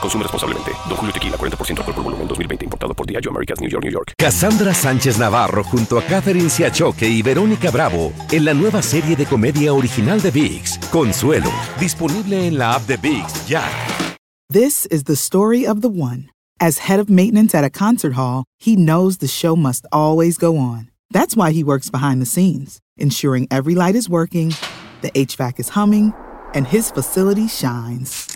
Consume responsablemente. Don Julio Tequila, 40% alcohol por volumen, 2020. Importado por Diageo Americas, New York, New York. Cassandra Sánchez Navarro junto a Catherine Siachoque y Verónica Bravo en la nueva serie de comedia original de VIX, Consuelo. Disponible en la app de VIX, ya. This is the story of the one. As head of maintenance at a concert hall, he knows the show must always go on. That's why he works behind the scenes, ensuring every light is working, the HVAC is humming, and his facility shines.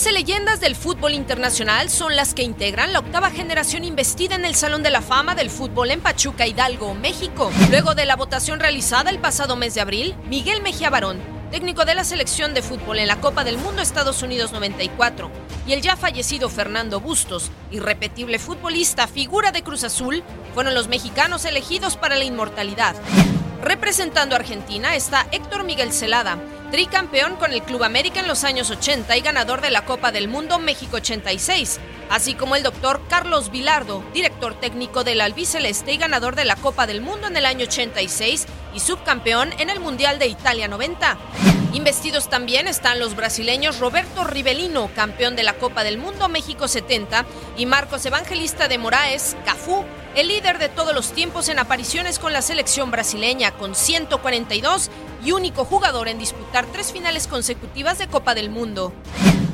12 leyendas del fútbol internacional son las que integran la octava generación investida en el Salón de la Fama del Fútbol en Pachuca, Hidalgo, México. Luego de la votación realizada el pasado mes de abril, Miguel Mejía Barón, técnico de la selección de fútbol en la Copa del Mundo Estados Unidos 94, y el ya fallecido Fernando Bustos, irrepetible futbolista, figura de Cruz Azul, fueron los mexicanos elegidos para la inmortalidad. Representando a Argentina está Héctor Miguel Celada, tricampeón con el Club América en los años 80 y ganador de la Copa del Mundo México 86, así como el doctor Carlos Vilardo, director técnico del albiceleste y ganador de la Copa del Mundo en el año 86 y subcampeón en el Mundial de Italia 90. Investidos también están los brasileños Roberto Rivelino, campeón de la Copa del Mundo México 70, y Marcos Evangelista de Moraes, Cafú, el líder de todos los tiempos en apariciones con la selección brasileña, con 142 y único jugador en disputar tres finales consecutivas de Copa del Mundo.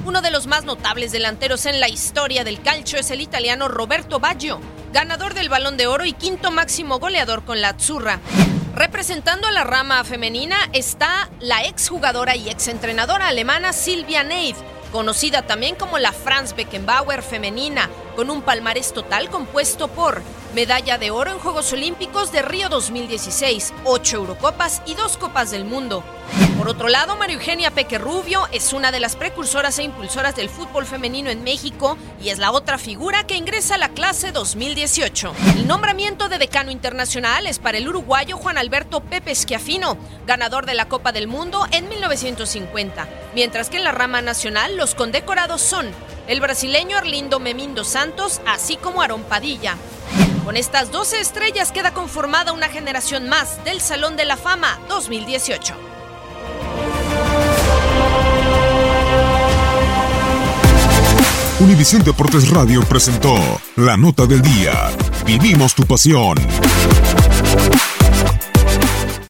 Uno de los más notables delanteros en la historia del calcio es el italiano Roberto Baggio, ganador del Balón de Oro y quinto máximo goleador con la Azzurra. Representando a la rama femenina está la exjugadora y exentrenadora alemana Silvia Neith, conocida también como la Franz Beckenbauer femenina, con un palmarés total compuesto por medalla de oro en Juegos Olímpicos de Río 2016, 8 Eurocopas y 2 Copas del Mundo. Por otro lado, María Eugenia Peque Rubio es una de las precursoras e impulsoras del fútbol femenino en México y es la otra figura que ingresa a la clase 2018. El nombramiento de decano internacional es para el uruguayo Juan Alberto Pepe Schiafino, ganador de la Copa del Mundo en 1950, mientras que en la rama nacional los condecorados son el brasileño Arlindo Memindo Santos, así como Aarón Padilla. Con estas 12 estrellas queda conformada una generación más del Salón de la Fama 2018. Univisión Deportes Radio presentó La Nota del Día. Vivimos tu pasión.